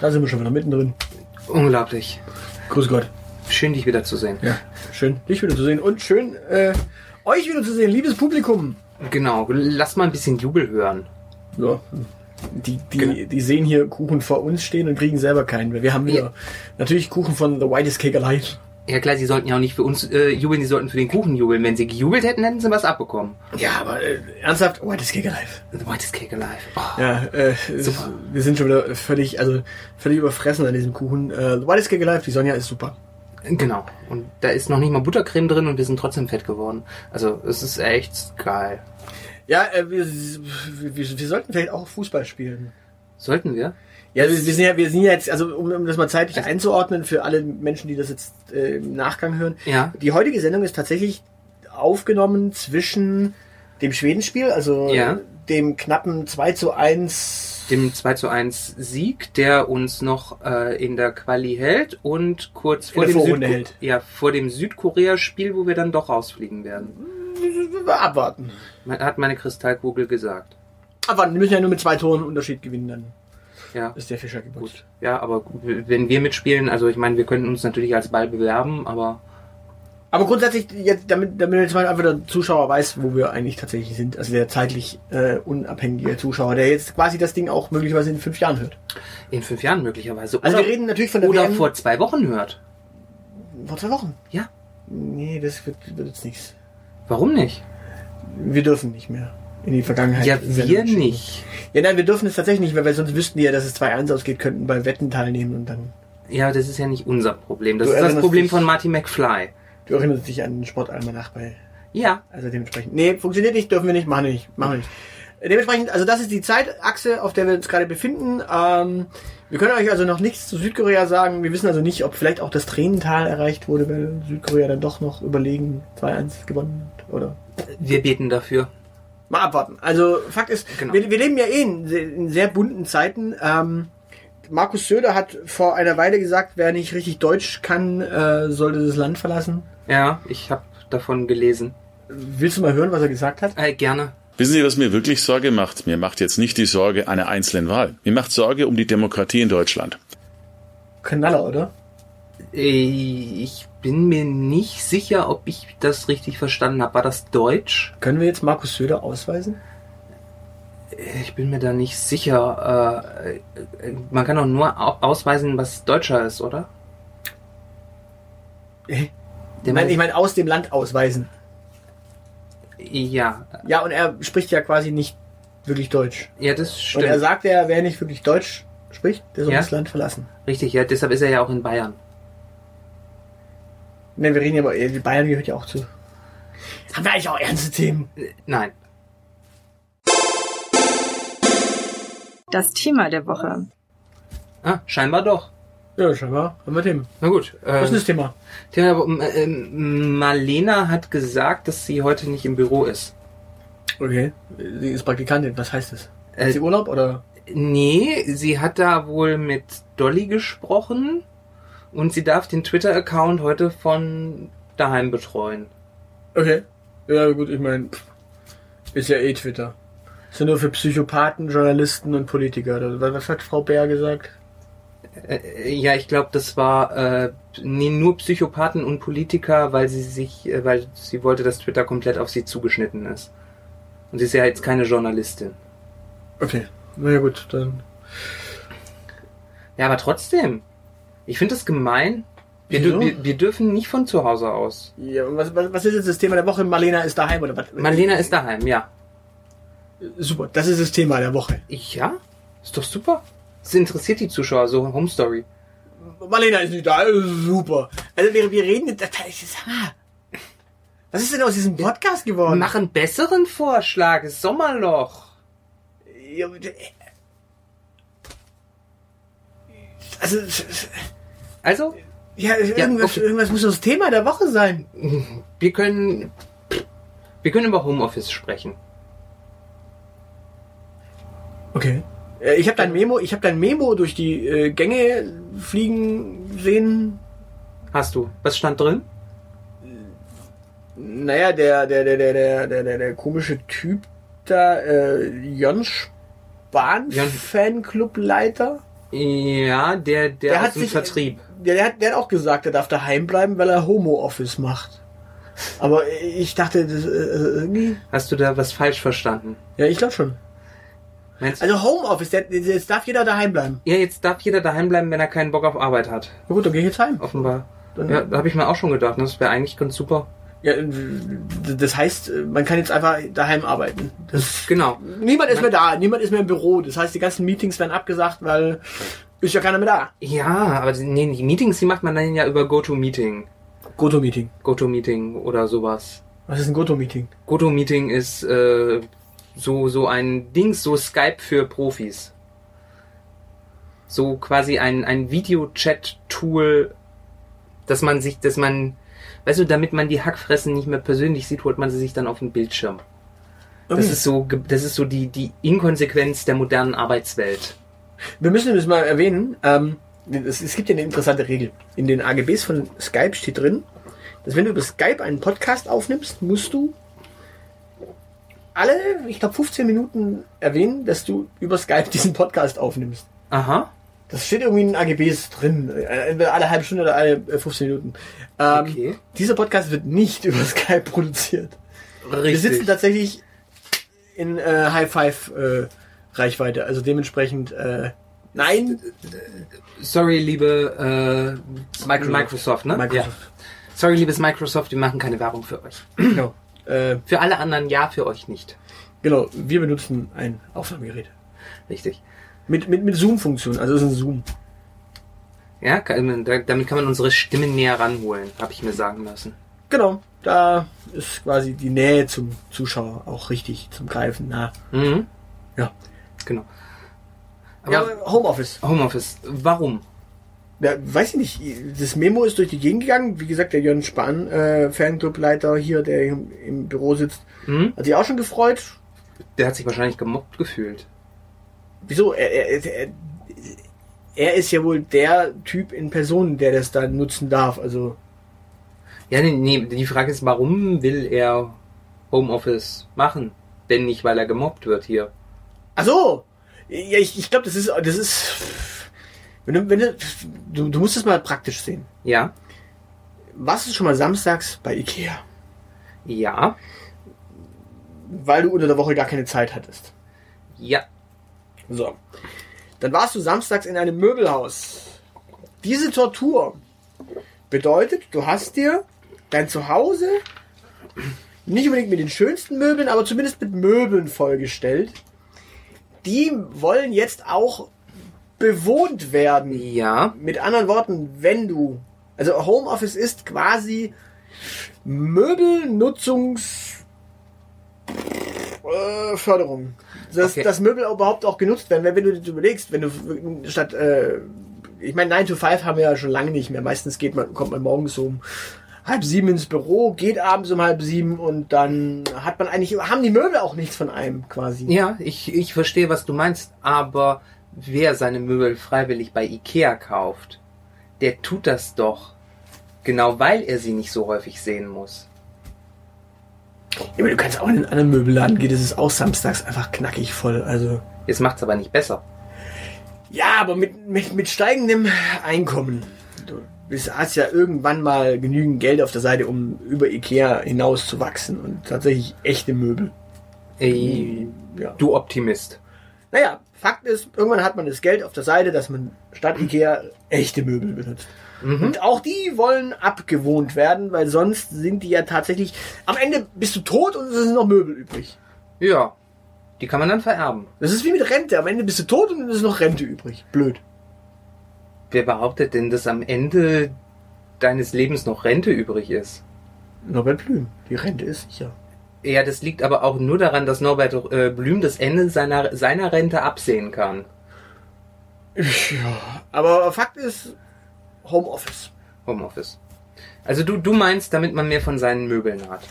Da sind wir schon wieder mittendrin. Unglaublich. Grüß Gott. Schön, dich wiederzusehen. Ja, schön, dich wieder zu sehen. Und schön, äh, euch wieder zu sehen, liebes Publikum. Genau, lass mal ein bisschen Jubel hören. Ja. Die, die, Genau. die sehen hier Kuchen vor uns stehen und kriegen selber keinen. Wir haben wieder Ja. natürlich Kuchen von The Whitest Cake Alive. Ja klar, sie sollten ja auch nicht für uns äh, jubeln, sie sollten für den Kuchen jubeln. Wenn sie gejubelt hätten, hätten sie was abbekommen. Ja, aber äh, ernsthaft, Whitest Cake Alive. The whitest cake alive. Oh. Ja, äh, Super. wir sind schon wieder völlig, also völlig überfressen an diesem Kuchen. Äh, The Whitest Cake Alive, die Sonja ist super. Genau. Und da ist noch nicht mal Buttercreme drin und wir sind trotzdem fett geworden. Also es ist echt geil. Ja, äh, wir, wir, wir sollten vielleicht auch Fußball spielen. Sollten wir? Ja, wir, wir sind ja, wir sind ja jetzt, also um, um das mal zeitlich einzuordnen für alle Menschen, die das jetzt äh, im Nachgang hören. Ja. Die heutige Sendung ist tatsächlich aufgenommen zwischen dem Schwedenspiel, also Ja. dem knappen 2 zu 1. Dem 2 zu 1 Sieg, der uns noch äh, in der Quali hält und kurz vor dem, Südko- hält. ja, vor dem Südkorea-Spiel, wo wir dann doch rausfliegen werden. Abwarten. Hat meine Kristallkugel gesagt. Abwarten, die müssen ja nur mit zwei Toren Unterschied gewinnen, dann Ja. ist der Fischer gebucht. Gut. Ja, aber wenn wir mitspielen, also ich meine, wir könnten uns natürlich als Ball bewerben, aber Aber grundsätzlich, jetzt, damit, damit jetzt mal einfach der Zuschauer weiß, wo wir eigentlich tatsächlich sind, also der zeitlich äh, unabhängige Zuschauer, der jetzt quasi das Ding auch möglicherweise in fünf Jahren hört. in fünf Jahren möglicherweise. Also oder wir reden natürlich von der oder WM vor zwei Wochen hört. vor zwei Wochen. Ja. Nee, das wird, wird jetzt nichts. Warum nicht? Wir dürfen nicht mehr in die Vergangenheit. Ja, wir nicht. Ja, nein, wir dürfen es tatsächlich nicht weil sonst wüssten die ja, dass es 2-1 ausgeht, könnten bei Wetten teilnehmen und dann. Ja, das ist ja nicht unser Problem. Das Du ist das Problem dich- von Marty McFly. Du erinnerst dich an den Sportalmanach bei. Ja. Also dementsprechend. Nee, funktioniert nicht, dürfen wir nicht, machen wir nicht, machen wir nicht. Dementsprechend, also das ist die Zeitachse, auf der wir uns gerade befinden. Ähm, wir können euch also noch nichts zu Südkorea sagen. Wir wissen also nicht, ob vielleicht auch das Tränental erreicht wurde, weil Südkorea dann doch noch überlegen 2-1 gewonnen hat. Oder Wir beten dafür. Mal abwarten. Also Fakt ist, Genau. wir, wir leben ja eh in, in sehr bunten Zeiten. Ähm, Markus Söder hat vor einer Weile gesagt, wer nicht richtig Deutsch kann, äh, sollte das Land verlassen. Ja, ich habe davon gelesen. Willst du mal hören, was er gesagt hat? Äh, gerne. Wissen Sie, was mir wirklich Sorge macht? Mir macht jetzt nicht die Sorge einer einzelnen Wahl. Mir macht Sorge um die Demokratie in Deutschland. Knaller, oder? Äh, Ich bin mir nicht sicher, ob ich das richtig verstanden habe. War das Deutsch? Können wir jetzt Markus Söder ausweisen? Ich bin mir da nicht sicher. Äh, äh, Man kann doch nur au- ausweisen, was Deutscher ist, oder? Äh, Der Nein, meint- ich meine aus dem Land ausweisen. Ja, Ja, und er spricht ja quasi nicht wirklich Deutsch. ja, das Und er stimmt. sagt ja, wer nicht wirklich Deutsch spricht, der soll Ja. das Land verlassen. Richtig, ja, deshalb ist er ja auch in Bayern. Ne, wir reden ja aber, äh, Bayern gehört ja auch zu. Haben wir eigentlich auch ernste Themen? Äh, Nein. Das Thema der Woche. Ah, scheinbar doch. Ja, scheinbar. Haben wir Themen. Na gut. Was ist Äh, das Thema? Thema, aber, äh, ähm, Marlena hat gesagt, dass sie heute nicht im Büro ist. Okay. Sie ist Praktikantin. Was heißt das? Äh, Hat sie Urlaub oder? Nee, sie hat da wohl mit Dolly gesprochen und sie darf den Twitter-Account heute von daheim betreuen. Okay. Ja, gut, ich meine, ist ja eh Twitter. Ist ja nur für Psychopathen, Journalisten und Politiker. oder Was hat Frau Bär gesagt? Äh, ja, ich glaube, das war äh, nee, nur Psychopathen und Politiker, weil sie sich, äh, weil sie wollte, dass Twitter komplett auf sie zugeschnitten ist. Und sie ist ja jetzt keine Journalistin. Okay. Na ja, gut, dann. Ja, aber trotzdem. Ich finde es gemein, Wir, dür- wir, wir dürfen nicht von zu Hause aus. Ja, und was, was, was ist jetzt das Thema der Woche? Marlena ist daheim oder was? Marlena ist daheim, ja. Super, das ist das Thema der Woche. Ja? Ist doch super. Das interessiert die Zuschauer, so Home Story. Marlena ist nicht da, super. Also wir, wir reden jetzt, mal, was ist denn aus diesem Podcast geworden? Mach einen besseren Vorschlag, Sommerloch. Also, also? Ja, irgendwas, okay. irgendwas muss das Thema der Woche sein. Wir können, wir können über Homeoffice sprechen. Okay. Äh, ich habe dein Memo, ich habe dein Memo durch die äh, Gänge fliegen sehen. Hast du? Was stand drin? Naja, der der der der der der der, der komische Typ da, äh, Jon Spahn, Jon Fanclubleiter. Ja, der der, der aus dem äh, Vertrieb. Der, der, hat, der hat auch gesagt, er darf daheim bleiben, weil er Homo-Office macht. Aber ich dachte, das, äh, irgendwie. Hast du da was falsch verstanden? Ja, ich glaube schon. Meinst? Also Homeoffice, jetzt darf jeder daheim bleiben. ja, jetzt darf jeder daheim bleiben, wenn er keinen Bock auf Arbeit hat. Na gut, dann gehe ich jetzt heim. Offenbar. Dann- Ja, da habe ich mir auch schon gedacht, ne? das wäre eigentlich ganz super. Ja, äh, das heißt, man kann jetzt einfach daheim arbeiten. Das, Genau. niemand ist mehr da, niemand ist mehr im Büro. Das heißt, die ganzen Meetings werden abgesagt, weil ist ja keiner mehr da. Ja, aber die, nee, die Meetings, die macht man dann ja über GoToMeeting. GoTo-Meeting. GoToMeeting oder sowas. Was ist ein GoTo-Meeting? GoToMeeting ist äh, so, so ein Dings, so Skype für Profis. So quasi ein, ein Videochat-Tool, dass man sich, dass man, weißt du, damit man die Hackfressen nicht mehr persönlich sieht, holt man sie sich dann auf den Bildschirm. Das ist so, das ist so die, die Inkonsequenz der modernen Arbeitswelt. Wir müssen das mal erwähnen. Ähm, es, es gibt ja eine interessante Regel. In den AGBs von Skype steht drin, dass wenn du über Skype einen Podcast aufnimmst, musst du alle, ich glaube, 15 Minuten erwähnen, dass du über Skype diesen Podcast aufnimmst. Aha. Das steht irgendwie in den AGBs drin. Äh, Entweder alle halbe Stunde oder alle äh, 15 Minuten. Ähm, Okay. Dieser Podcast wird nicht über Skype produziert. Wir Richtig. sitzen tatsächlich in äh, High Five äh, Reichweite. Also dementsprechend äh, nein. Sorry, liebe äh, Microsoft. Ne? Microsoft. Ja. Sorry, liebes Microsoft, wir machen keine Werbung für euch. Genau. Äh, Für alle anderen ja, für euch nicht. genau. Wir benutzen ein Aufnahmegerät Richtig. mit mit mit Zoom-Funktion. Also es ist ein Zoom. Ja, kann- da- damit kann man unsere Stimmen näher ranholen, habe ich mir sagen lassen. Genau. Da ist quasi die Nähe zum Zuschauer auch richtig zum Greifen nah. Mhm. Ja. Genau. Aber ja, Homeoffice. Homeoffice, warum? Ja, weiß ich nicht. Das Memo ist durch die Gegend gegangen. Wie gesagt, der Jörn Spahn, äh, Fanclubleiter hier, der im, im Büro sitzt, Mhm. hat sich auch schon gefreut. Der hat sich wahrscheinlich gemobbt gefühlt. Wieso? Er, er, er, er ist ja wohl der Typ in Person, der das dann nutzen darf. Also, Ja, nee, nee, die Frage ist, warum will er Homeoffice machen? Wenn nicht, weil er gemobbt wird hier. Ach so. Ja, ich, ich glaube, das ist, das ist, wenn du, wenn du, du, du musst es mal praktisch sehen. Ja? Was ist schon mal samstags bei Ikea? Ja? Weil du unter der Woche gar keine Zeit hattest. Ja. So. Dann warst du samstags in einem Möbelhaus. Diese Tortur bedeutet, du hast dir dein Zuhause nicht unbedingt mit den schönsten Möbeln, aber zumindest mit Möbeln vollgestellt. Die wollen jetzt auch bewohnt werden. Ja. Mit anderen Worten, wenn du, also Homeoffice ist quasi Möbelnutzungs äh, Förderung. Dass, Okay. dass Möbel überhaupt auch genutzt werden. Wenn, wenn du dir überlegst, wenn du statt, äh, ich meine, 9 to 5 haben wir ja schon lange nicht mehr. Meistens geht man, kommt man morgens um halb sieben ins Büro, geht abends um halb sieben und dann hat man eigentlich, haben die Möbel auch nichts von einem quasi. Ja, ich, ich verstehe, was du meinst, aber wer seine Möbel freiwillig bei Ikea kauft, der tut das doch. Genau weil er sie nicht so häufig sehen muss. Ja, aber du kannst auch in einen anderen Möbelladen gehen, das ist auch samstags einfach knackig voll. Also. Jetzt macht's aber nicht besser. Ja, aber mit, mit, mit steigendem Einkommen. Du bist, hast ja irgendwann mal genügend Geld auf der Seite, um über Ikea hinaus zu wachsen und tatsächlich echte Möbel. Ey, Ja. du Optimist. Naja, Fakt ist, irgendwann hat man das Geld auf der Seite, dass man statt Ikea echte Möbel benutzt. Und auch die wollen abgewohnt werden, weil sonst sind die ja tatsächlich, am Ende bist du tot und es sind noch Möbel übrig. Ja. Die kann man dann vererben. Das ist wie mit Rente. Am Ende bist du tot und es ist noch Rente übrig. Blöd. Wer behauptet denn, dass am Ende deines Lebens noch Rente übrig ist? Norbert Blüm. Die Rente ist sicher. Ja, das liegt aber auch nur daran, dass Norbert äh, Blüm das Ende seiner, seiner Rente absehen kann. Ja. Aber Fakt ist, Homeoffice. Homeoffice. Also du, du meinst, damit man mehr von seinen Möbeln hat.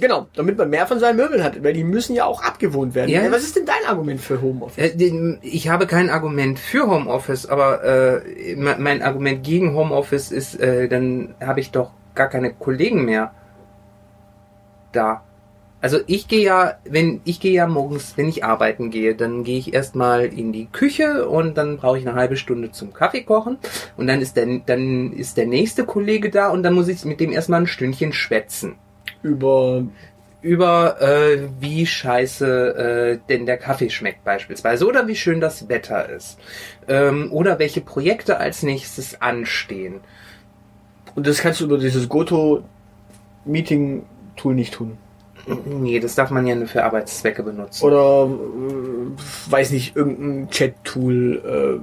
Genau, damit man mehr von seinen Möbeln hat, weil die müssen ja auch abgewohnt werden. Ja. Was ist denn dein Argument für Homeoffice? Äh, Ich habe kein Argument für Homeoffice, aber äh, me- mein Argument gegen Homeoffice ist, äh, dann habe ich doch gar keine Kollegen mehr da. Also ich gehe ja, wenn ich gehe ja morgens, wenn ich arbeiten gehe, dann gehe ich erstmal in die Küche und dann brauche ich eine halbe Stunde zum Kaffee kochen und dann ist der dann ist der nächste Kollege da und dann muss ich mit dem erstmal ein Stündchen schwätzen Über über äh, wie scheiße äh, denn der Kaffee schmeckt beispielsweise oder wie schön das Wetter ist ähm, oder welche Projekte als nächstes anstehen. und das kannst du über dieses Goto Meeting Tool nicht tun. Nee, das darf man ja nur für Arbeitszwecke benutzen. Oder äh, weiß nicht, irgendein Chat Tool.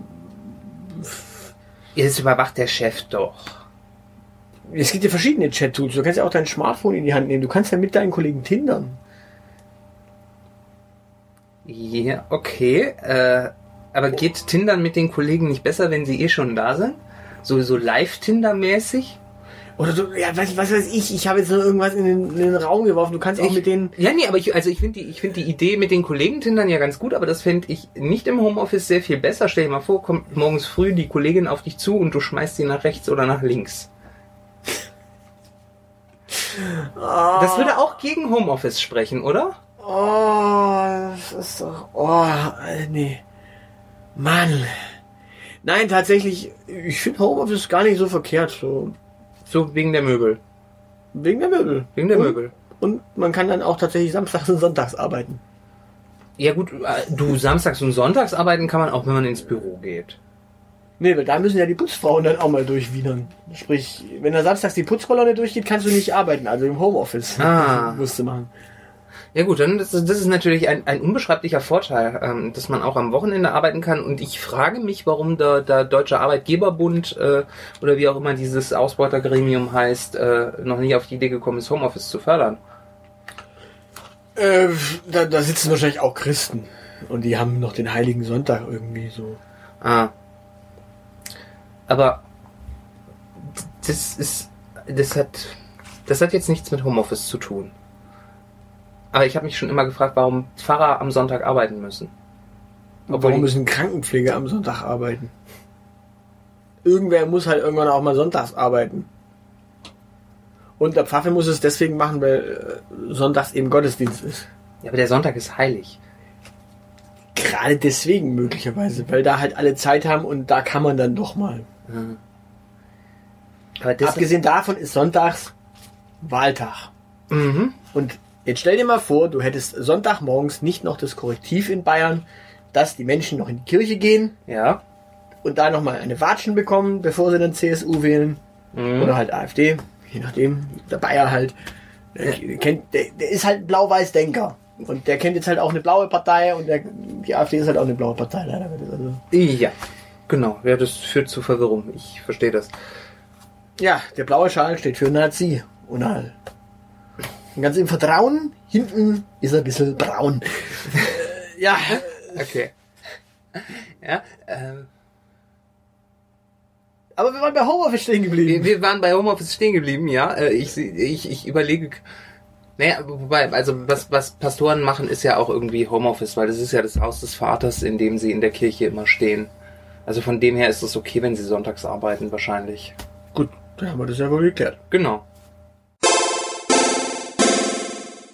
Das überwacht der Chef doch. Es gibt ja verschiedene Chat Tools. Du kannst ja auch dein Smartphone in die Hand nehmen. Du kannst ja mit deinen Kollegen tindern. Ja, okay. Äh, aber geht Tindern mit den Kollegen nicht besser, wenn sie eh schon da sind? So, so Live-Tinder-mäßig? Oder so, ja, was, was weiß ich, ich habe jetzt nur irgendwas in den, in den Raum geworfen. Du kannst auch Ich- mit denen. Ja, nee, aber ich, also ich finde die, ich finde die Idee mit den Kollegen Tindern ja ganz gut, aber das fände ich nicht im Homeoffice sehr viel besser. Stell dir mal vor, kommt morgens früh die Kollegin auf dich zu und du schmeißt sie nach rechts oder nach links. Das würde auch gegen Homeoffice sprechen, oder? Oh, das ist doch. Oh, nee. Mann. Nein, tatsächlich, ich finde Homeoffice gar nicht so verkehrt. So. So wegen der Möbel. Wegen der Möbel. Wegen der und, Möbel. Und man kann dann auch tatsächlich samstags und sonntags arbeiten. Ja gut, äh, du samstags und sonntags arbeiten kann man auch, wenn man ins Büro geht. Nee, weil da müssen ja die Putzfrauen dann auch mal durchwiedern. Sprich, wenn da samstags die Putzkolonne durchgeht, kannst du nicht arbeiten, also im Homeoffice. Ah. Musst du machen. Ja gut, dann das, ist- das ist natürlich ein, ein unbeschreiblicher Vorteil, ähm, dass man auch am Wochenende arbeiten kann. Und ich frage mich, warum der, der Deutsche Arbeitgeberbund äh, oder wie auch immer dieses Ausbeutergremium heißt, äh, noch nie auf die Idee gekommen ist, Homeoffice zu fördern. Äh, da, da sitzen wahrscheinlich auch Christen. Und die haben noch den Heiligen Sonntag irgendwie so. Ah. Aber das ist, das hat, das hat jetzt nichts mit Homeoffice zu tun. Aber ich habe mich schon immer gefragt, warum Pfarrer am Sonntag arbeiten müssen. Obwohl Warum müssen Krankenpfleger am Sonntag arbeiten? Irgendwer muss halt irgendwann auch mal sonntags arbeiten. Und der Pfaffe muss es deswegen machen, weil äh, sonntags eben Gottesdienst ist. Ja, aber der Sonntag ist heilig. Gerade deswegen möglicherweise, weil da halt alle Zeit haben und da kann man dann doch mal. Aber das Abgesehen davon ist sonntags Wahltag. Mhm. Und jetzt stell dir mal vor, du hättest Sonntagmorgens nicht noch das Korrektiv in Bayern, dass die Menschen noch in die Kirche gehen Ja. und da nochmal eine Watschen bekommen, bevor sie dann CSU wählen. Mhm. Oder halt AfD, je nachdem. Der Bayer halt. Der, kennt, der, der ist halt Blau-Weiß-Denker. Und der kennt jetzt halt auch eine blaue Partei und der, die AfD ist halt auch eine blaue Partei, leider. Also, Ja. Genau. Ja, das führt zu Verwirrung. Ich verstehe das. ja, der blaue Schal steht für Nazi. Und. Und ganz im Vertrauen, hinten ist er ein bisschen braun. Ja, Okay. Ja, ähm, aber wir waren bei Homeoffice stehen wir, geblieben. wir waren bei Homeoffice stehen geblieben, ja. Äh, Ich, ich, ich überlege. Naja, wobei, also was, was Pastoren machen, ist ja auch irgendwie Homeoffice, weil das ist ja das Haus des Vaters, in dem sie in der Kirche immer stehen. Also von dem her ist es okay, wenn sie sonntags arbeiten, wahrscheinlich. Gut, dann haben wir das ja wohl geklärt. Genau.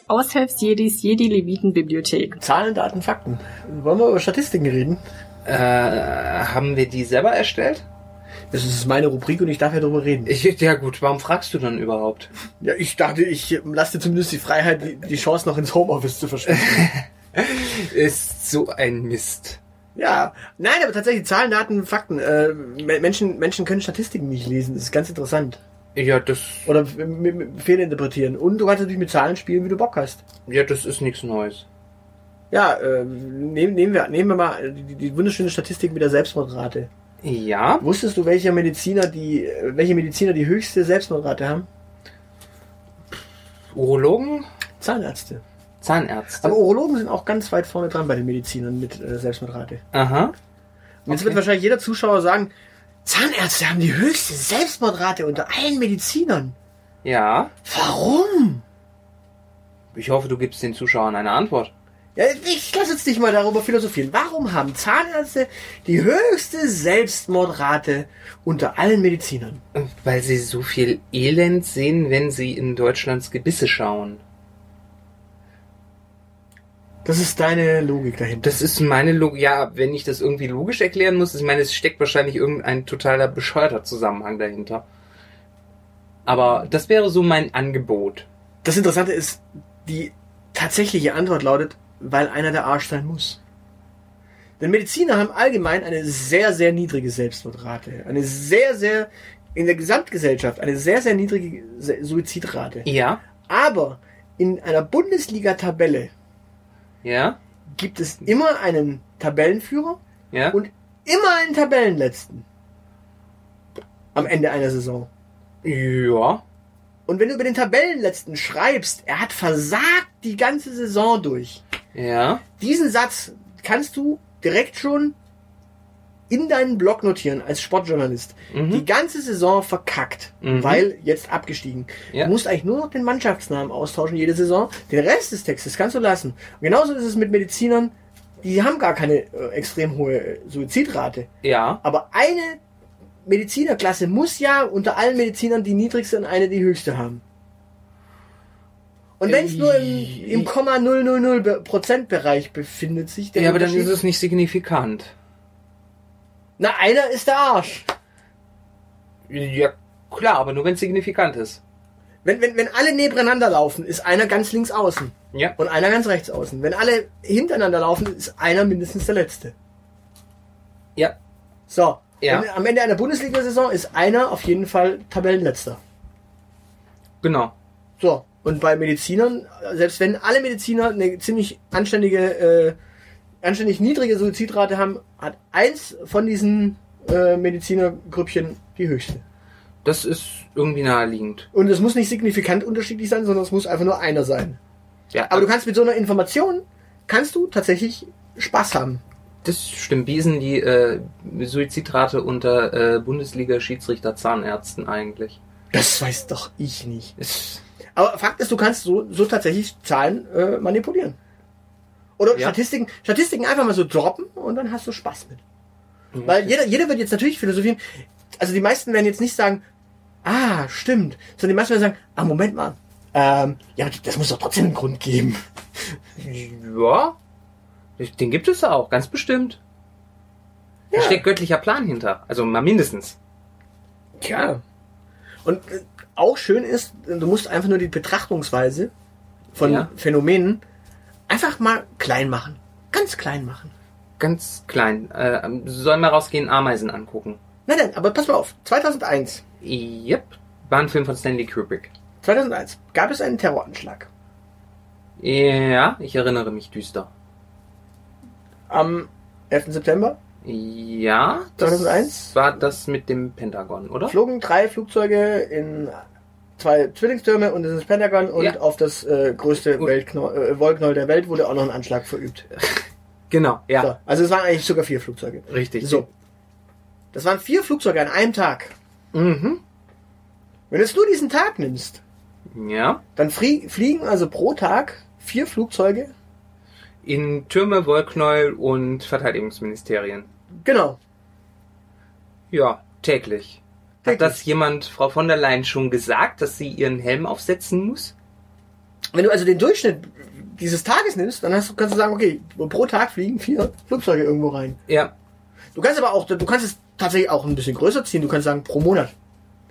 Aushilfsjedis Jedi-Leviten-Bibliothek. Zahlen, Daten, Fakten. Wollen wir über Statistiken reden? Äh, haben wir die selber erstellt? Das ist meine Rubrik und ich darf ja darüber reden. Ich, ja gut, warum fragst du dann überhaupt? Ja, ich dachte, ich lasse dir zumindest die Freiheit, die, die Chance noch ins Homeoffice zu verschwinden. Ist so ein Mist. Ja, nein, aber tatsächlich Zahlen, Daten, Fakten. Äh, Me- Menschen, Menschen können Statistiken nicht lesen. Das ist ganz interessant. Ja, das, Oder fehlinterpretieren. Und du kannst natürlich mit Zahlen spielen, wie du Bock hast. ja, das ist nichts Neues. Ja, äh, nehmen, nehmen, wir, nehmen wir mal die, die wunderschöne Statistik mit der Selbstmordrate. Ja, Wusstest du, welcher Mediziner die, welche Mediziner die höchste Selbstmordrate haben? Urologen, Zahnärzte. Zahnärzte. Aber Urologen sind auch ganz weit vorne dran bei den Medizinern mit äh, Selbstmordrate. Aha. Und jetzt wird wahrscheinlich jeder Zuschauer sagen, Zahnärzte haben die höchste Selbstmordrate unter allen Medizinern. Ja. Warum? Ich hoffe, du gibst den Zuschauern eine Antwort. Ja, ich lass uns nicht mal darüber philosophieren. Warum haben Zahnärzte die höchste Selbstmordrate unter allen Medizinern? Weil sie so viel Elend sehen, wenn sie in Deutschlands Gebisse schauen. Das ist deine Logik dahinter. Das ist meine Logik. Ja, wenn ich das irgendwie logisch erklären muss, ich meine, es steckt wahrscheinlich irgendein totaler bescheuerter Zusammenhang dahinter. Aber das wäre so mein Angebot. Das Interessante ist, die tatsächliche Antwort lautet, weil einer der Arsch sein muss. Denn Mediziner haben allgemein eine sehr, sehr niedrige Selbstmordrate. Eine sehr, sehr, in der Gesamtgesellschaft, eine sehr, sehr niedrige Suizidrate. Ja, Aber in einer Bundesliga-Tabelle ja, gibt es immer einen Tabellenführer ja. und immer einen Tabellenletzten. Am Ende einer Saison. ja. Und wenn du über den Tabellenletzten schreibst, er hat versagt die ganze Saison durch. Ja. Diesen Satz kannst du direkt schon in deinen Blog notieren als Sportjournalist. Mhm. Die ganze Saison verkackt, Mhm. weil jetzt abgestiegen. Ja. Du musst eigentlich nur noch den Mannschaftsnamen austauschen jede Saison. Den Rest des Textes kannst du lassen. Und genauso ist es mit Medizinern. Die haben gar keine äh, extrem hohe äh, Suizidrate. Ja. Aber eine Medizinerklasse muss ja unter allen Medizinern die niedrigste und eine die höchste haben. Und wenn es nur im, im Komma 000 Be- Prozentbereich befindet sich der Ja, aber dann ist es nicht signifikant. Na, einer ist der Arsch. Ja, klar, aber nur wenn es signifikant ist. Wenn, wenn, wenn alle nebeneinander laufen, ist einer ganz links außen Ja. und einer ganz rechts außen. Wenn alle hintereinander laufen, ist einer mindestens der Letzte. Ja. So. Ja. Wenn, am Ende einer Bundesliga-Saison ist einer auf jeden Fall Tabellenletzter. Genau. So, und bei Medizinern, selbst wenn alle Mediziner eine ziemlich anständige, äh, anständig niedrige Suizidrate haben, hat eins von diesen äh, Medizinergrüppchen die höchste. Das ist irgendwie naheliegend. Und es muss nicht signifikant unterschiedlich sein, sondern es muss einfach nur einer sein. Ja, Aber du kannst mit so einer Information, kannst du tatsächlich Spaß haben. das stimmt. Wie ist denn die äh, Suizidrate unter äh, Bundesliga-Schiedsrichter Zahnärzten eigentlich? Das weiß doch ich nicht. Aber Fakt ist, du kannst so, so tatsächlich Zahlen äh, manipulieren. Oder Ja. Statistiken, Statistiken einfach mal so droppen und dann hast du Spaß mit. Weil jeder, jeder wird jetzt natürlich philosophieren. Also die meisten werden jetzt nicht sagen, ah, stimmt. Sondern die meisten werden sagen, ah, Moment mal. Ähm, ja, das muss doch trotzdem einen Grund geben. ja, den gibt es auch, ganz bestimmt. Da Ja. steckt göttlicher Plan hinter. Also mal mindestens. Tja. Und äh, auch schön ist, du musst einfach nur die Betrachtungsweise von Ja. Phänomenen einfach mal klein machen. Ganz klein machen. Ganz klein. Äh, sollen wir rausgehen, Ameisen angucken? Nein, nein, aber pass mal auf. 2001. Yep. War ein Film von Stanley Kubrick. 2001 gab es einen Terroranschlag. Ja, ich erinnere mich düster. Am 11. September Ja, das 2001? war das mit dem Pentagon, oder? flogen drei Flugzeuge in zwei Zwillingstürme und ins Pentagon und Ja. auf das äh, größte äh, Wollknoll der Welt wurde auch noch ein Anschlag verübt. Genau, ja, So, also es waren eigentlich sogar vier Flugzeuge. richtig. So. Das waren vier Flugzeuge an einem Tag. Mhm. Wenn du jetzt nur diesen Tag nimmst, Ja. dann flie fliegen also pro Tag vier Flugzeuge. In Türme, Wollknäuel und Verteidigungsministerien. Genau. Ja, täglich. Hat das jemand, Frau von der Leyen, schon gesagt, dass sie ihren Helm aufsetzen muss? Wenn du also den Durchschnitt dieses Tages nimmst, dann hast du, kannst du sagen, okay, pro Tag fliegen vier Flugzeuge irgendwo rein. Ja. Du kannst aber auch, du kannst es tatsächlich auch ein bisschen größer ziehen. Du kannst sagen, pro Monat.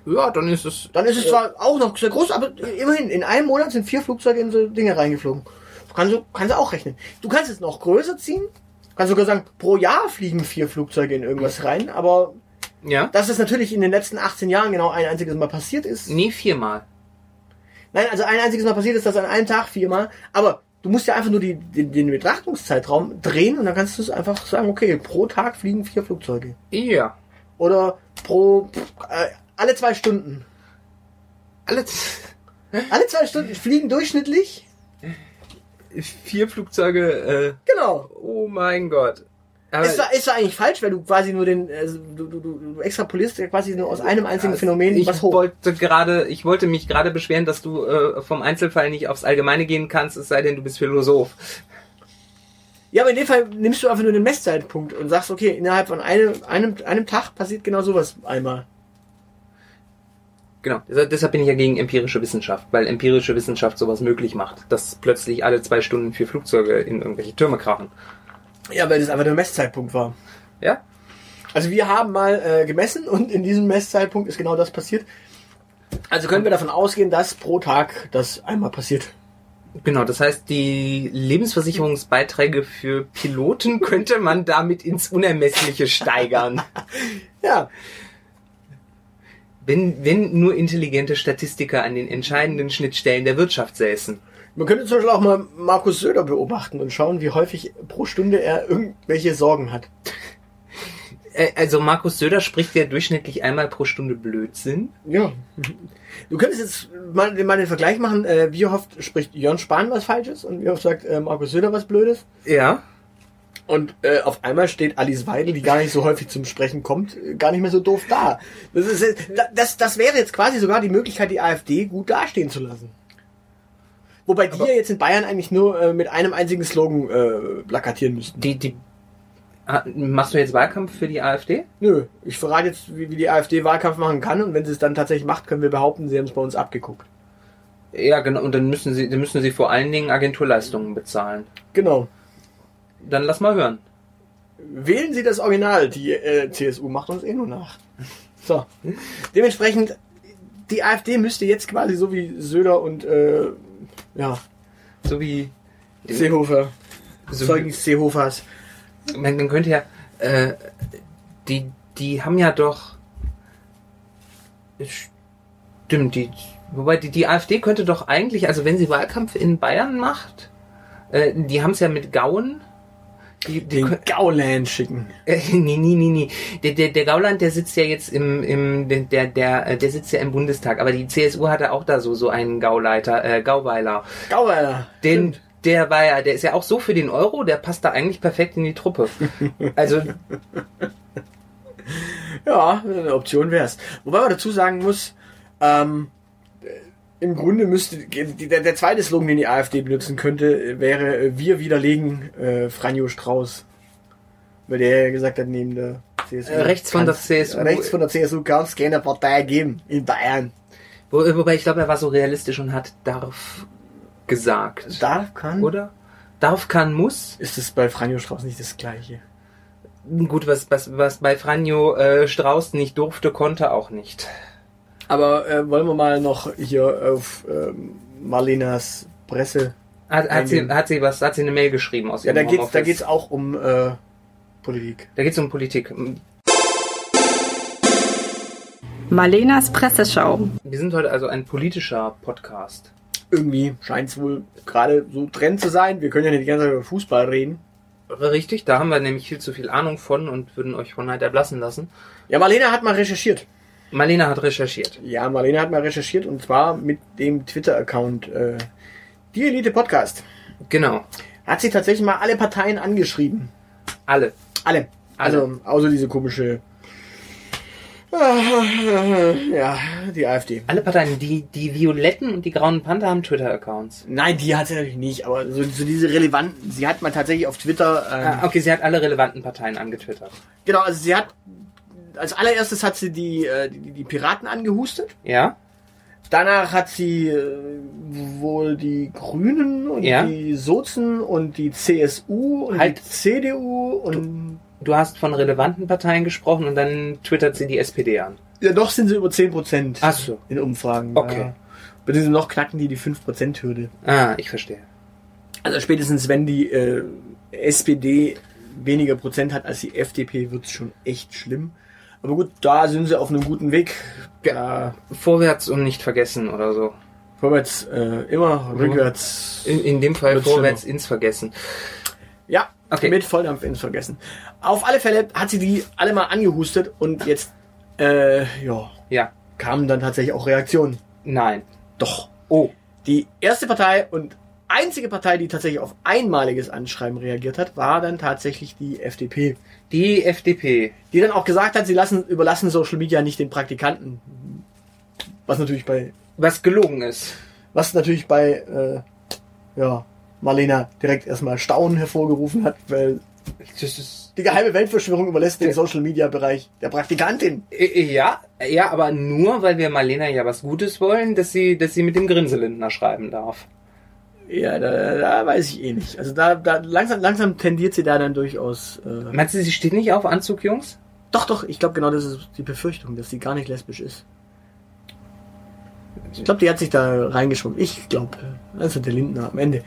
Ja, dann ist es. Dann ist es zwar auch noch sehr groß, aber immerhin, in einem Monat sind vier Flugzeuge in so Dinge reingeflogen. kannst du, kannst du auch rechnen. Du kannst es noch größer ziehen. Kannst sogar sagen, pro Jahr fliegen vier Flugzeuge in irgendwas rein, aber Ja? dass es natürlich in den letzten 18 Jahren genau ein einziges Mal passiert ist. Nee, viermal. Nein, also ein einziges Mal passiert ist das an einem Tag viermal, aber du musst ja einfach nur die, den, den Betrachtungszeitraum drehen und dann kannst du es einfach sagen, okay, pro Tag fliegen vier Flugzeuge. Ja. Oder pro, äh, alle zwei Stunden. Alle Alle zwei Stunden fliegen durchschnittlich? vier Flugzeuge, Genau. äh, oh mein Gott. Aber Ist zwar, ist zwar eigentlich falsch, weil du quasi nur den, also du, du, du, extrapolierst ja quasi nur aus einem einzigen Phänomen ich was hoch. wollte gerade, ich wollte mich gerade beschweren, dass du äh, vom Einzelfall nicht aufs Allgemeine gehen kannst, es sei denn, du bist Philosoph. Ja, aber in dem Fall nimmst du einfach nur den Messzeitpunkt und sagst, okay, innerhalb von einem, einem, einem Tag passiert genau sowas einmal. Genau, deshalb bin ich ja gegen empirische Wissenschaft, weil empirische Wissenschaft sowas möglich macht, dass plötzlich alle zwei Stunden vier Flugzeuge in irgendwelche Türme krachen. Ja, weil das einfach der Messzeitpunkt war. Ja? Also wir haben mal äh, gemessen und in diesem Messzeitpunkt ist genau das passiert. Also können wir davon ausgehen, dass pro Tag das einmal passiert. Genau, das heißt, die Lebensversicherungsbeiträge für Piloten könnte man damit ins Unermessliche steigern. Ja, Wenn, wenn nur intelligente Statistiker an den entscheidenden Schnittstellen der Wirtschaft säßen. Man könnte zum Beispiel auch mal Markus Söder beobachten und schauen, wie häufig pro Stunde er irgendwelche Sorgen hat. Also Markus Söder spricht ja durchschnittlich einmal pro Stunde Blödsinn. Ja. Du könntest jetzt mal, mal den Vergleich machen, äh, wie oft spricht Jörn Spahn was Falsches und wie oft sagt äh, Markus Söder was Blödes. Ja. Und äh, auf einmal steht Alice Weidel, die gar nicht so häufig zum Sprechen kommt, äh, gar nicht mehr so doof da. Das, ist, da- das, das wäre jetzt quasi sogar die Möglichkeit, die AfD gut dastehen zu lassen. Wobei die ja jetzt in Bayern eigentlich nur äh, mit einem einzigen Slogan äh, plakatieren müssten. Die, die, Ah, machst du jetzt Wahlkampf für die AfD? Nö, ich verrate jetzt, wie, wie die AfD Wahlkampf machen kann und wenn sie es dann tatsächlich macht, können wir behaupten, sie haben es bei uns abgeguckt. Ja, genau. Und dann müssen sie, dann müssen sie vor allen Dingen Agenturleistungen bezahlen. Genau. Dann lass mal hören. Wählen Sie das Original, die äh, CSU macht uns eh nur nach. So. Dementsprechend, die AfD müsste jetzt quasi so wie Söder und äh, ja, So wie Seehofer, so Zeugen Seehofers. man, man könnte ja, äh, die, die haben ja doch, stimmt, die, wobei die, die AfD könnte doch eigentlich, also wenn sie Wahlkampf in Bayern macht, äh, die haben es ja mit Gauen, die, die Den Gauland schicken. äh, nee, nee, nee, nee. Der, der, der Gauland, der sitzt ja jetzt im, im der, der, äh, der sitzt ja im Bundestag, aber die CSU hatte auch da so, so einen Gauleiter, äh, Gauweiler. Gauweiler. Den, Stimmt. der war ja, der ist ja auch so für den Euro, der passt da eigentlich perfekt in die Truppe. Also, Ja, eine Option wär's. Wobei man dazu sagen muss, ähm, äh, im Grunde müsste der, der zweite Slogan, den die AfD benutzen könnte, wäre wir widerlegen äh, Franjo Strauß. Weil der ja gesagt hat, neben der CSU. Äh, rechts von der CSU. Rechts von der CSU kann es keine Partei geben in Bayern. wo, wobei ich glaube, er war so realistisch und hat darf gesagt. Darf, kann. Oder? Darf, kann, muss. Ist es bei Franjo Strauß nicht das Gleiche? Gut, was, was, was bei Franjo äh, Strauß nicht durfte, konnte auch nicht. Aber äh, wollen wir mal noch hier auf ähm, Marlenas Presse. Hat, hat, sie, hat sie was, hat sie eine Mail geschrieben aus Ja, ihrem da Homeoffice. geht's auch um äh, Politik. Da geht's um Politik. Malenas Presseschau. Wir sind heute also ein politischer Podcast. Irgendwie scheint es wohl gerade so Trend zu sein. Wir können ja nicht die ganze Zeit über Fußball reden. Richtig, da haben wir nämlich viel zu viel Ahnung von und würden euch von Neid erblassen lassen. Ja, Marlene hat mal recherchiert. Marlene hat recherchiert. Ja, Marlene hat mal recherchiert und zwar mit dem Twitter-Account äh, Die Elite Podcast. Genau. Hat sie tatsächlich mal alle Parteien angeschrieben. Alle. Alle. Also, außer diese komische. Ja, die AfD. Alle Parteien, die, die Violetten und die Grauen Panther haben Twitter-Accounts. Nein, die hat sie natürlich nicht, aber so, so diese relevanten. Sie hat mal tatsächlich auf Twitter. Ähm, Ah, okay, sie hat alle relevanten Parteien angetwittert. Genau, also sie hat. Als allererstes hat sie die, äh, die, die Piraten angehustet. Ja? Danach hat sie äh, wohl die Grünen und Ja. die Sozen und die CSU und Halt. die CDU und Du hast von relevanten Parteien gesprochen und dann twittert sie die SPD an. ja, doch sind sie über 10% Ach so. in Umfragen. Okay. Ja. Beziehungsweise noch knacken die die 5%-Hürde. Ah, ich verstehe. Also spätestens wenn die äh, SPD weniger Prozent hat als die FDP, wird's schon echt schlimm. Aber gut, da sind sie auf einem guten Weg. Ja, Vorwärts und nicht vergessen oder so. vorwärts äh, immer, rückwärts. In, in dem Fall vorwärts ins Vergessen. Ja, Okay. mit Volldampf ins Vergessen. Auf alle Fälle hat sie die alle mal angehustet und jetzt, äh, ja, Ja. kamen dann tatsächlich auch Reaktionen. Nein. Doch. Oh. Die erste Partei und einzige Partei, die tatsächlich auf einmaliges Anschreiben reagiert hat, war dann tatsächlich die FDP. Die FDP. Die dann auch gesagt hat, sie lassen, überlassen Social Media nicht den Praktikanten. Was natürlich bei, Was gelogen ist. was natürlich bei, äh, ja, Marlena direkt erstmal Staunen hervorgerufen hat, weil die geheime Weltverschwörung überlässt den Social Media Bereich der Praktikantin. Äh, Ja, ja, aber nur, weil wir Marlena ja was Gutes wollen, dass sie, dass sie mit dem Grinselindner schreiben darf. Ja, da, da weiß ich eh nicht. Also da, da langsam, langsam tendiert sie da dann durchaus. Äh, Meinst du, sie steht nicht auf Anzug, Jungs? doch, doch, ich glaube genau das ist die Befürchtung, dass sie gar nicht lesbisch ist. Ich glaube, die hat sich da reingeschwommen. Ich glaube, also der Lindner am Ende.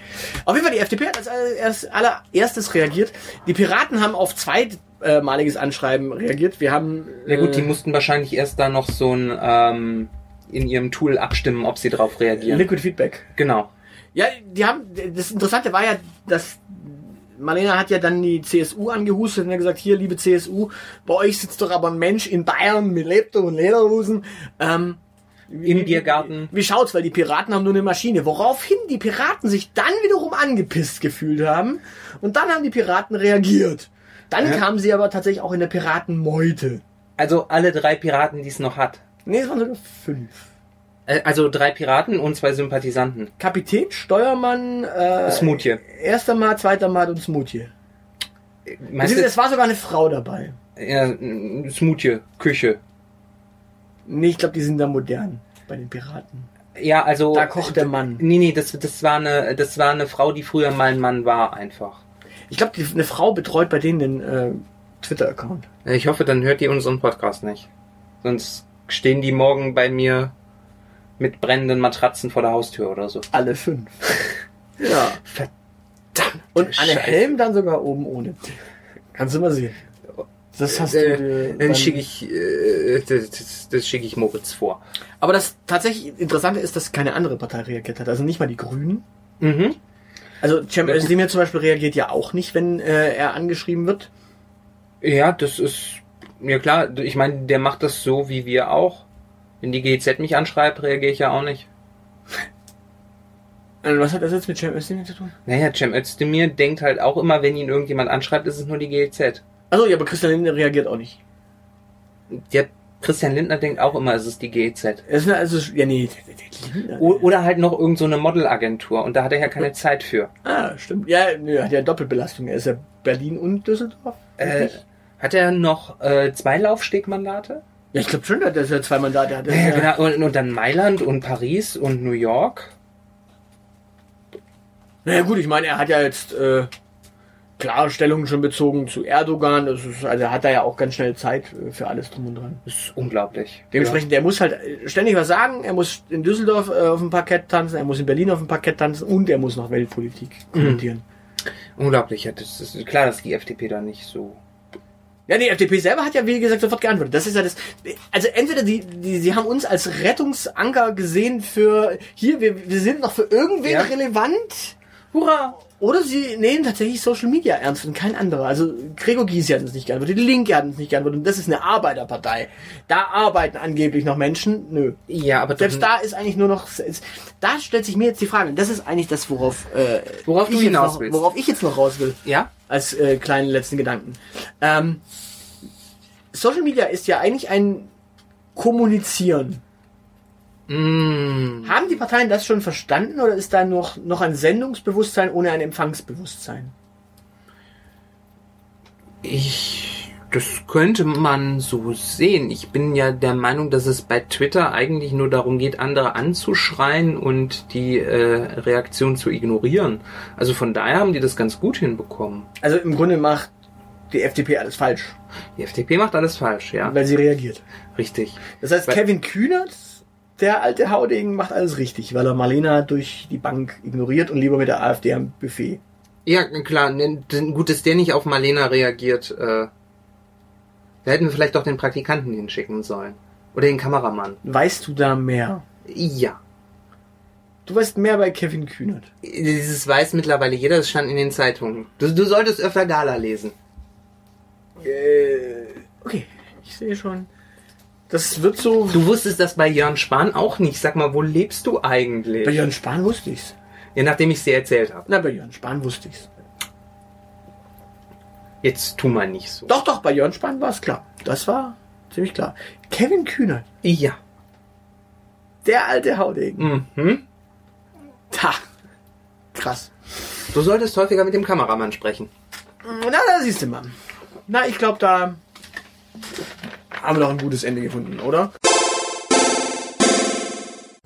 Auf jeden Fall, die FDP hat als allererst- allererstes reagiert. Die Piraten haben auf zweitmaliges Anschreiben reagiert. Wir haben. Ja gut, die äh, mussten wahrscheinlich erst da noch so ein ähm, in ihrem Tool abstimmen, ob sie drauf reagieren. Liquid Feedback. Genau. Ja, die haben, das Interessante war ja, dass Marlena hat ja dann die CSU angehustet und hat gesagt, hier, liebe CSU, bei euch sitzt doch aber ein Mensch in Bayern mit Laptop und Lederhosen. Ähm, Im Biergarten. Wie schaut's, weil die Piraten haben nur eine Maschine. Woraufhin die Piraten sich dann wiederum angepisst gefühlt haben und dann haben die Piraten reagiert. Dann Ja. kamen sie aber tatsächlich auch in der Piratenmeute. Also alle drei Piraten, die es noch hat. Nee, es waren sogar fünf. Äh, Also drei Piraten und zwei Sympathisanten. Kapitän, Steuermann, äh, Smoothie. erster Mal, zweiter Mal und Smoothie. Meinst Es, war sogar eine Frau dabei. ja, Smoothie, Küche. Nee, ich glaube, die sind da modern bei den Piraten. Ja, also. Da kocht der Mann. Nee, nee, das, das, war eine, das war eine Frau, die früher mal ein Mann war, einfach. Ich glaube, eine Frau betreut bei denen den äh, Twitter-Account. Ich hoffe, dann hört ihr unseren Podcast nicht. Sonst stehen die morgen bei mir mit brennenden Matratzen vor der Haustür oder so. Alle fünf. ja. Verdammt. Und eine Scheiße. Helm dann sogar oben ohne. Kannst du mal sehen. Das hast du Äh, dir dann schicke ich, äh, das, das, das schicke ich Moritz vor. Aber das tatsächlich Interessante ist, dass keine andere Partei reagiert hat. Also nicht mal die Grünen. Mhm. Also Cem Özdemir zum Beispiel reagiert ja auch nicht, wenn äh, er angeschrieben wird. Ja, das ist, ja klar, ich meine, der macht das so wie wir auch. Wenn die GZ mich anschreibt, reagiere ich ja auch nicht. Äh, Was hat das jetzt mit Cem Özdemir zu tun? Naja, Cem Özdemir denkt halt auch immer, wenn ihn irgendjemand anschreibt, ist es nur die GZ. Also ja, aber Christian Lindner reagiert auch nicht. Der Christian Lindner denkt auch immer, es ist die GZ. Es ist also ja nee. Lindner. Oder halt noch irgend so eine Modelagentur und da hat er ja keine Zeit für. Ah, stimmt. Ja, nö, er hat ja Doppelbelastung. Er ist ja Berlin und Düsseldorf. Äh, hat er noch äh, zwei Laufstegmandate? Ja, ich glaube schon, dass er zwei Mandate hat. Ja, ja, genau. Und, und dann Mailand und Paris und New York. Naja gut, ich meine, er hat ja jetzt äh, klare Stellungen schon bezogen zu Erdogan. Das ist, also er hat da ja auch ganz schnell Zeit äh, für alles drum und dran. Das ist unglaublich. Dementsprechend, der muss halt äh, ständig was sagen. Er muss in Düsseldorf äh, auf dem Parkett tanzen, er muss in Berlin auf dem Parkett tanzen und er muss noch Weltpolitik kommentieren. Ja. Unglaublich. Ja, das ist klar, dass die FDP da nicht so. Ja, die FDP selber hat ja, wie gesagt, sofort geantwortet. Das ist ja das. Also entweder die, die, sie haben uns als Rettungsanker gesehen für hier, wir, wir sind noch für irgendwen Ja. relevant. Hurra! Oder sie nehmen tatsächlich Social Media ernst und kein anderer. Also Gregor Gysi hat uns nicht geantwortet, die Linke hat uns nicht geantwortet. Und das ist eine Arbeiterpartei. Da arbeiten angeblich noch Menschen. Nö. Ja, aber Selbst da ist eigentlich nur noch. ist- Da stellt sich mir jetzt die Frage. Das ist eigentlich das, worauf, äh, Worauf du ich jetzt hinaus noch, willst. Worauf ich jetzt noch raus will Ja? Als äh, kleinen letzten Gedanken. Ähm, Social Media ist ja eigentlich ein Kommunizieren. Mm. Haben die Parteien das schon verstanden oder ist da noch, noch ein Sendungsbewusstsein ohne ein Empfangsbewusstsein? Ich, das könnte man so sehen. Ich bin ja der Meinung, dass es bei Twitter eigentlich nur darum geht, andere anzuschreien und die äh, Reaktion zu ignorieren. Also von daher haben die das ganz gut hinbekommen. Also im Grunde macht die FDP alles falsch, Die FDP macht alles falsch, ja. weil sie reagiert. Richtig. Das heißt, Weil- Kevin Kühnert, der alte Haudegen macht alles richtig, weil er Marlena durch die Bank ignoriert und lieber mit der AfD am Buffet. Ja, klar. Gut, dass der nicht auf Marlena reagiert. Äh, da hätten wir vielleicht doch den Praktikanten hinschicken sollen. Oder den Kameramann. Weißt du da mehr? Ja. Du weißt mehr bei Kevin Kühnert. Dieses weiß mittlerweile jeder, das stand in den Zeitungen. Du, du solltest öfter Gala lesen. Äh, okay, ich sehe schon. Das wird so. Du wusstest das bei Jörn Spahn auch nicht. Sag mal, wo lebst du eigentlich? Bei Jörn Spahn wusste ich's. ja, nachdem ich dir erzählt habe. Na, bei Jörn Spahn wusste ich's. Jetzt tu mal nicht so. Doch, doch, bei Jörn Spahn war es klar. Das war ziemlich klar. Kevin Kühnert, Ja. der alte Haudegen. Mhm. Ta. Krass. Du solltest häufiger mit dem Kameramann sprechen. Na, da siehst du mal. Na, ich glaube, da haben wir doch ein gutes Ende gefunden, oder?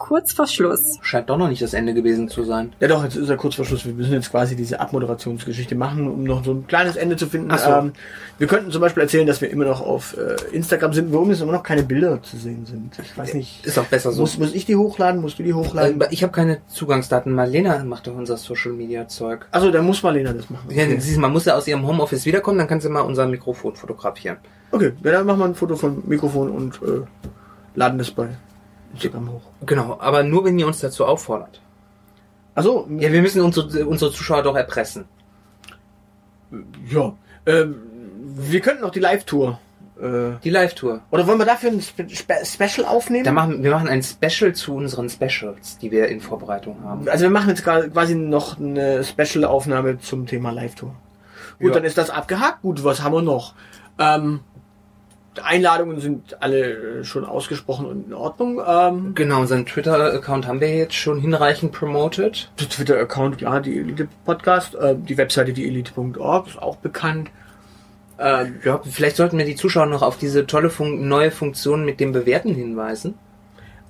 Kurz vor Schluss. Scheint doch noch nicht das Ende gewesen zu sein. Ja doch, jetzt ist ja kurz vor Schluss. Wir müssen jetzt quasi diese Abmoderationsgeschichte machen, um noch so ein kleines Ende zu finden. Ach so. Ähm, wir könnten zum Beispiel erzählen, dass wir immer noch auf äh, Instagram sind, warum jetzt immer noch keine Bilder zu sehen sind. Ich weiß nicht. Ist auch besser so. Muss, muss ich die hochladen? Musst du die hochladen? Äh, ich habe keine Zugangsdaten. Marlena macht doch unser Social Media Zeug. Also, dann muss Marlena das machen. Ja, Okay, siehst du, man muss ja aus ihrem Homeoffice wiederkommen, dann kann sie mal unser Mikrofon fotografieren. okay. Ja, dann machen wir ein Foto vom Mikrofon und äh, laden das bei Instagram hoch. Genau, aber nur wenn ihr uns dazu auffordert. Also, Ja, wir müssen unsere, unsere Zuschauer doch erpressen. ja. Ähm, wir könnten noch die Live-Tour. Äh, Die Live-Tour. oder wollen wir dafür ein Spe Spe Special aufnehmen? Da machen, wir machen ein Special zu unseren Specials, die wir in Vorbereitung haben. Also wir machen jetzt quasi noch eine Special-Aufnahme zum Thema Live-Tour. Gut, Ja. dann ist das abgehakt. Gut, was haben wir noch? Ähm, Einladungen sind alle äh, schon ausgesprochen und in Ordnung. Ähm, Genau, unseren Twitter-Account haben wir jetzt schon hinreichend promoted. der Twitter-Account, ja, die Elite-Podcast. Äh, die Webseite, die elite.org, ist auch bekannt. Ähm, Ja, vielleicht sollten wir die Zuschauer noch auf diese tolle Fun neue Funktion mit dem Bewerten hinweisen.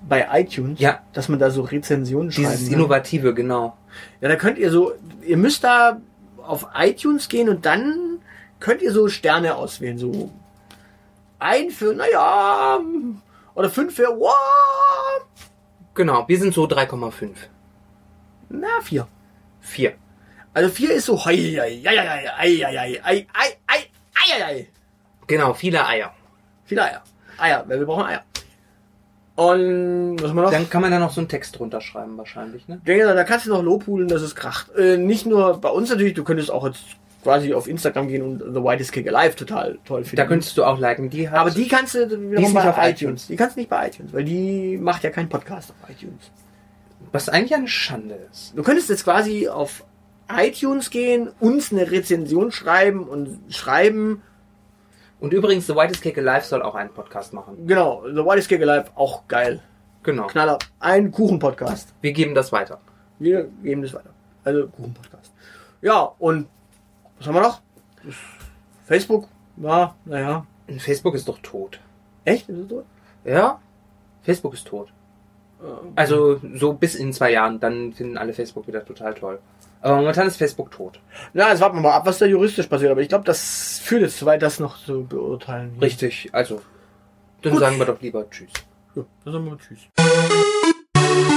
bei iTunes, Ja. dass man da so Rezensionen Dieses schreiben. Innovative, genau. Ja, da könnt ihr so, ihr müsst da auf iTunes gehen und dann könnt ihr so Sterne auswählen. So ein für, naja, oder fünf für, wow, Genau, wir sind so 3,5. na, vier. 4. Also vier ist so, hei, hei, hei, hei, hei, hei, hei, hei, hei, hei, hei, hei. Genau, viele Eier. Viele Eier. Eier, weil wir brauchen Eier. Und, was haben wir noch? Dann kann man da noch so einen Text drunter schreiben wahrscheinlich, ne? Ja, da kannst du noch lobhudeln, dass es kracht. Äh, nicht nur bei uns natürlich, du könntest auch jetzt quasi auf Instagram gehen und The Whitest Kick Alive total toll finden. Da könntest du auch liken. Die hat, Aber die kannst du wiederum nicht bei auf iTunes. iTunes. Die kannst du nicht bei iTunes, weil die macht ja keinen Podcast auf iTunes. was eigentlich eine Schande ist. Du könntest jetzt quasi auf iTunes gehen, uns eine Rezension schreiben und schreiben, Und übrigens, The Whitest Cake Alive soll auch einen Podcast machen. genau, The Whitest Kick Alive, auch geil. Genau. Knaller. Ein Kuchen-Podcast. Wir geben das weiter. Wir geben das weiter. Also Kuchen-Podcast. Ja, und was haben wir noch? Facebook, ja, naja. Facebook ist doch tot. Echt? Ist es so? Ja? Facebook ist tot. Also so bis in zwei Jahren, dann finden alle Facebook wieder total toll. Aber momentan ist Facebook tot. Na, jetzt warten wir mal ab, was da juristisch passiert. Aber ich glaube, das führt jetzt zu weit, das noch zu beurteilen. Richtig, also. Dann Gut. sagen wir doch lieber Tschüss. Ja, dann sagen wir mal Tschüss.